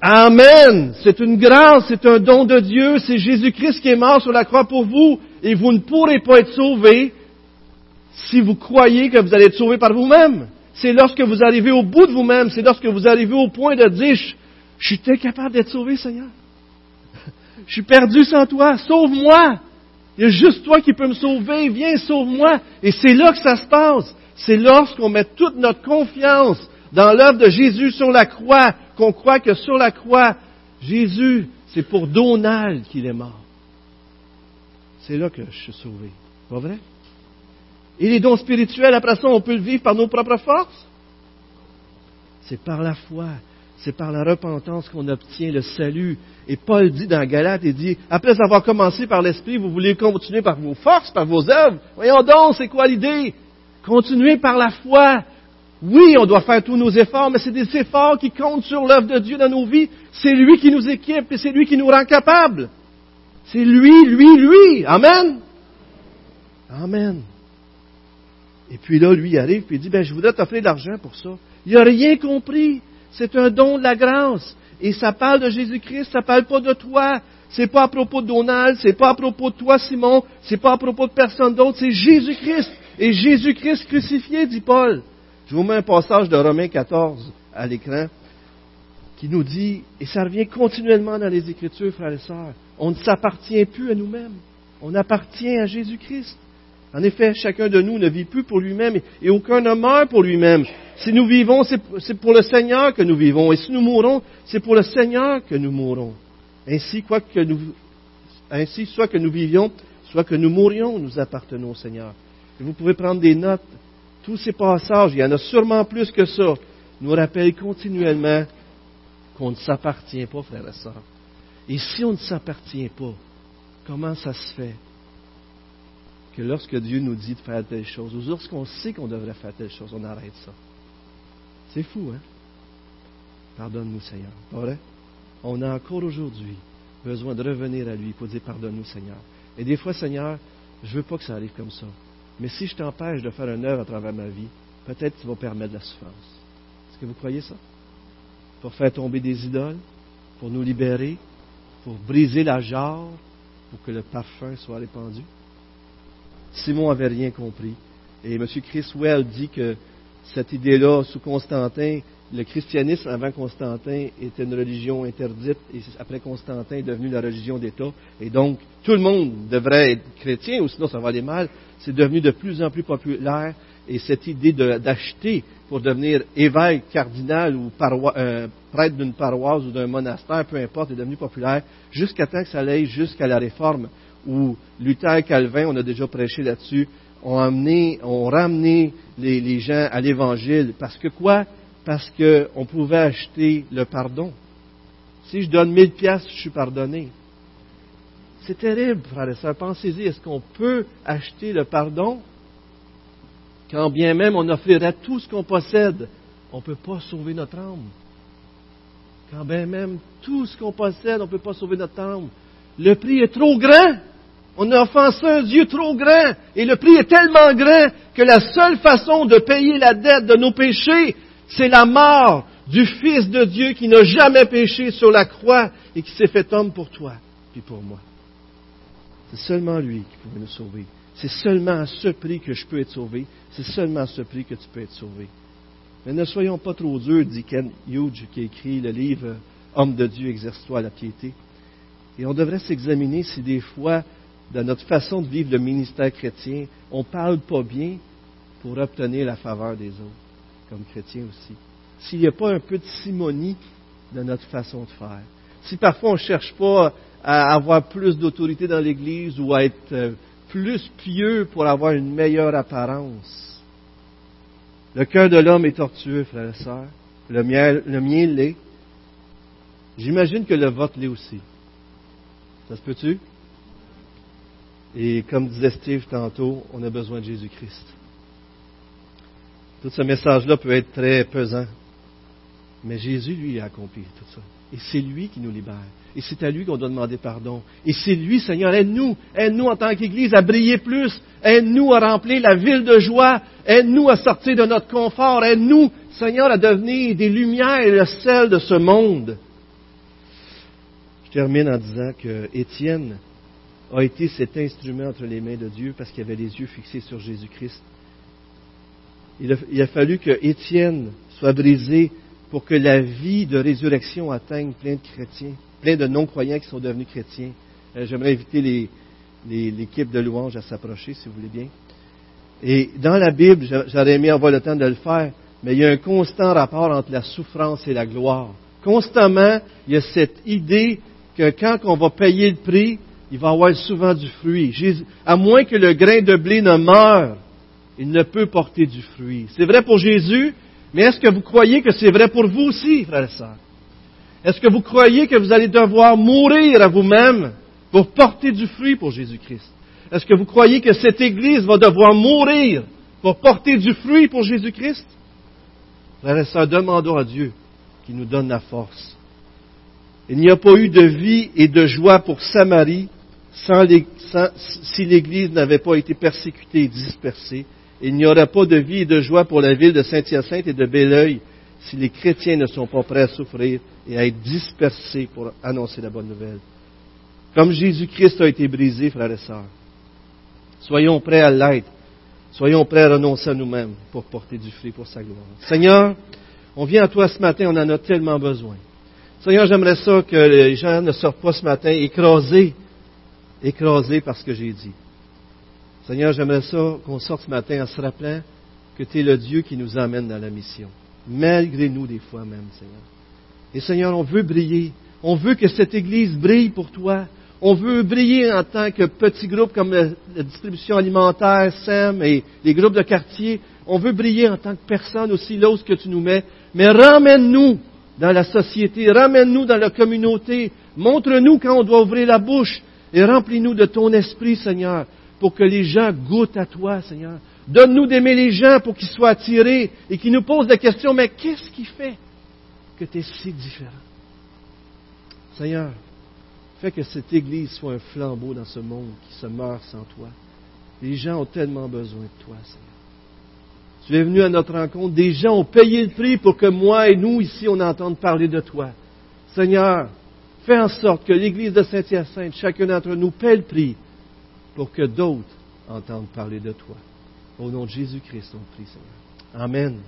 Amen. C'est une grâce, c'est un don de Dieu. C'est Jésus-Christ qui est mort sur la croix pour vous. Et vous ne pourrez pas être sauvés si vous croyez que vous allez être sauvés par vous-même. C'est lorsque vous arrivez au bout de vous-même, c'est lorsque vous arrivez au point de dire, je suis incapable d'être sauvé, Seigneur. Je suis perdu sans toi. Sauve-moi. Il y a juste toi qui peux me sauver. Viens, sauve-moi. Et c'est là que ça se passe. C'est lorsqu'on met toute notre confiance dans l'œuvre de Jésus sur la croix, qu'on croit que sur la croix, Jésus, c'est pour Donald qu'il est mort. C'est là que je suis sauvé. Pas vrai? Et les dons spirituels, après ça, on peut le vivre par nos propres forces? C'est par la foi. C'est par la repentance qu'on obtient le salut. Et Paul dit dans Galate, il dit, après avoir commencé par l'Esprit, vous voulez continuer par vos forces, par vos œuvres? Voyons donc, c'est quoi l'idée? Continuez par la foi. Oui, on doit faire tous nos efforts, mais c'est des efforts qui comptent sur l'œuvre de Dieu dans nos vies. C'est lui qui nous équipe et c'est lui qui nous rend capables. C'est lui, lui, lui. Amen. Amen. Et puis là, lui arrive et il dit, ben, je voudrais t'offrir de l'argent pour ça. Il n'a rien compris. C'est un don de la grâce. Et ça parle de Jésus-Christ, ça parle pas de toi. C'est pas à propos de Donald, c'est pas à propos de toi, Simon, c'est pas à propos de personne d'autre, c'est Jésus-Christ. Et Jésus-Christ crucifié, dit Paul. Je vous mets un passage de Romains 14 à l'écran qui nous dit, et ça revient continuellement dans les Écritures, frères et sœurs, on ne s'appartient plus à nous-mêmes, on appartient à Jésus-Christ. En effet, chacun de nous ne vit plus pour lui-même et aucun ne meurt pour lui-même. Si nous vivons, c'est pour le Seigneur que nous vivons. Et si nous mourons, c'est pour le Seigneur que nous mourons. Ainsi, quoi que nous, ainsi, soit que nous vivions, soit que nous mourions, nous appartenons au Seigneur. Et vous pouvez prendre des notes. Tous ces passages, il y en a sûrement plus que ça, nous rappellent continuellement qu'on ne s'appartient pas, frères et sœurs. Et si on ne s'appartient pas, comment ça se fait que lorsque Dieu nous dit de faire telle chose, ou lorsqu'on sait qu'on devrait faire telle chose, on arrête ça? C'est fou, hein? Pardonne-nous, Seigneur. Pas vrai? On a encore aujourd'hui besoin de revenir à lui pour dire pardonne-nous, Seigneur. Et des fois, Seigneur, je ne veux pas que ça arrive comme ça. Mais si je t'empêche de faire un œuvre à travers ma vie, peut-être tu vas permettre la souffrance. Est-ce que vous croyez ça? Pour faire tomber des idoles, pour nous libérer, pour briser la jarre, pour que le parfum soit répandu? Simon n'avait rien compris. Et M. Chris Well dit que cette idée-là, sous Constantin, le christianisme avant Constantin était une religion interdite et après Constantin est devenu la religion d'État. Et donc, tout le monde devrait être chrétien ou sinon ça va aller mal. C'est devenu de plus en plus populaire et cette idée d'acheter pour devenir évêque, cardinal ou euh, prêtre d'une paroisse ou d'un monastère, peu importe, est devenu populaire jusqu'à temps que ça aille jusqu'à la réforme où Luther et Calvin, on a déjà prêché là-dessus, ont amené, ont ramené les, les gens à l'Évangile. Parce que quoi? Parce qu'on pouvait acheter le pardon. Si je donne mille piastres, je suis pardonné. C'est terrible, frères et sœurs. Pensez-y, est-ce qu'on peut acheter le pardon? Quand bien même on offrirait tout ce qu'on possède, on ne peut pas sauver notre âme. Quand bien même tout ce qu'on possède, on ne peut pas sauver notre âme. Le prix est trop grand. On a offensé un Dieu trop grand et le prix est tellement grand que la seule façon de payer la dette de nos péchés, c'est la mort du Fils de Dieu qui n'a jamais péché sur la croix et qui s'est fait homme pour toi et pour moi. C'est seulement lui qui pouvait nous sauver. C'est seulement à ce prix que je peux être sauvé. C'est seulement à ce prix que tu peux être sauvé. Mais ne soyons pas trop durs, dit Ken Hughes, qui a écrit le livre Homme de Dieu, exerce-toi la piété. Et on devrait s'examiner si des fois dans notre façon de vivre le ministère chrétien, on ne parle pas bien pour obtenir la faveur des autres, comme chrétiens aussi. S'il n'y a pas un peu de simonie dans notre façon de faire, si parfois on ne cherche pas à avoir plus d'autorité dans l'Église ou à être euh, plus pieux pour avoir une meilleure apparence, le cœur de l'homme est tortueux, frères et sœurs. Le mien, le mien l'est. J'imagine que le vote l'est aussi. Ça se peut-tu? Et comme disait Steve tantôt, on a besoin de Jésus-Christ. Tout ce message-là peut être très pesant. Mais Jésus, lui, a accompli tout ça. Et c'est lui qui nous libère. Et c'est à lui qu'on doit demander pardon. Et c'est lui, Seigneur, aide-nous, aide-nous en tant qu'Église à briller plus, aide-nous à remplir la ville de joie, aide-nous à sortir de notre confort, aide-nous, Seigneur, à devenir des lumières et le sel de ce monde. Je termine en disant que Étienne a été cet instrument entre les mains de Dieu parce qu'il avait les yeux fixés sur Jésus-Christ. Il, a, fallu que Étienne soit brisé pour que la vie de résurrection atteigne plein de chrétiens, plein de non-croyants qui sont devenus chrétiens. Euh, j'aimerais inviter l'équipe de louange à s'approcher, si vous voulez bien. Et dans la Bible, j'aurais aimé avoir le temps de le faire, mais il y a un constant rapport entre la souffrance et la gloire. Constamment, il y a cette idée que quand on va payer le prix, il va avoir souvent du fruit. à moins que le grain de blé ne meure, il ne peut porter du fruit. C'est vrai pour Jésus, mais est-ce que vous croyez que c'est vrai pour vous aussi, frères et sœurs? Est-ce que vous croyez que vous allez devoir mourir à vous-même pour porter du fruit pour Jésus-Christ? Est-ce que vous croyez que cette Église va devoir mourir pour porter du fruit pour Jésus-Christ? Frères et sœurs, demandons à Dieu qui nous donne la force. Il n'y a pas eu de vie et de joie pour Samarie si l'Église n'avait pas été persécutée et dispersée. Il n'y aura pas de vie et de joie pour la ville de Saint-Hyacinthe et de Belleuil si les chrétiens ne sont pas prêts à souffrir et à être dispersés pour annoncer la bonne nouvelle. Comme Jésus-Christ a été brisé, frères et sœurs, soyons prêts à l'être. Soyons prêts à renoncer à nous-mêmes pour porter du fruit pour sa gloire. Seigneur, on vient à toi ce matin, on en a tellement besoin. Seigneur, j'aimerais ça que les gens ne sortent pas ce matin écrasés, écrasés par ce que j'ai dit. Seigneur, j'aimerais ça qu'on sorte ce matin en se rappelant que tu es le Dieu qui nous emmène dans la mission, malgré nous des fois même, Seigneur. Et Seigneur, on veut briller. On veut que cette Église brille pour toi. On veut briller en tant que petit groupe comme la, distribution alimentaire, SEM et les groupes de quartier. On veut briller en tant que personne aussi là que tu nous mets. Mais ramène-nous dans la société, ramène-nous dans la communauté, montre-nous quand on doit ouvrir la bouche et remplis-nous de ton esprit, Seigneur, pour que les gens goûtent à toi, Seigneur. Donne-nous d'aimer les gens pour qu'ils soient attirés et qu'ils nous posent la question, mais qu'est-ce qui fait que tu es si différent? Seigneur, fais que cette Église soit un flambeau dans ce monde qui se meurt sans toi. Les gens ont tellement besoin de toi, Seigneur. Tu es venu à notre rencontre. Des gens ont payé le prix pour que moi et nous, ici, on entende parler de toi. Seigneur, fais en sorte que l'Église de Saint-Hyacinthe, chacun d'entre nous, paie le prix pour que d'autres entendent parler de toi. Au nom de Jésus-Christ, on prie, Seigneur. Amen.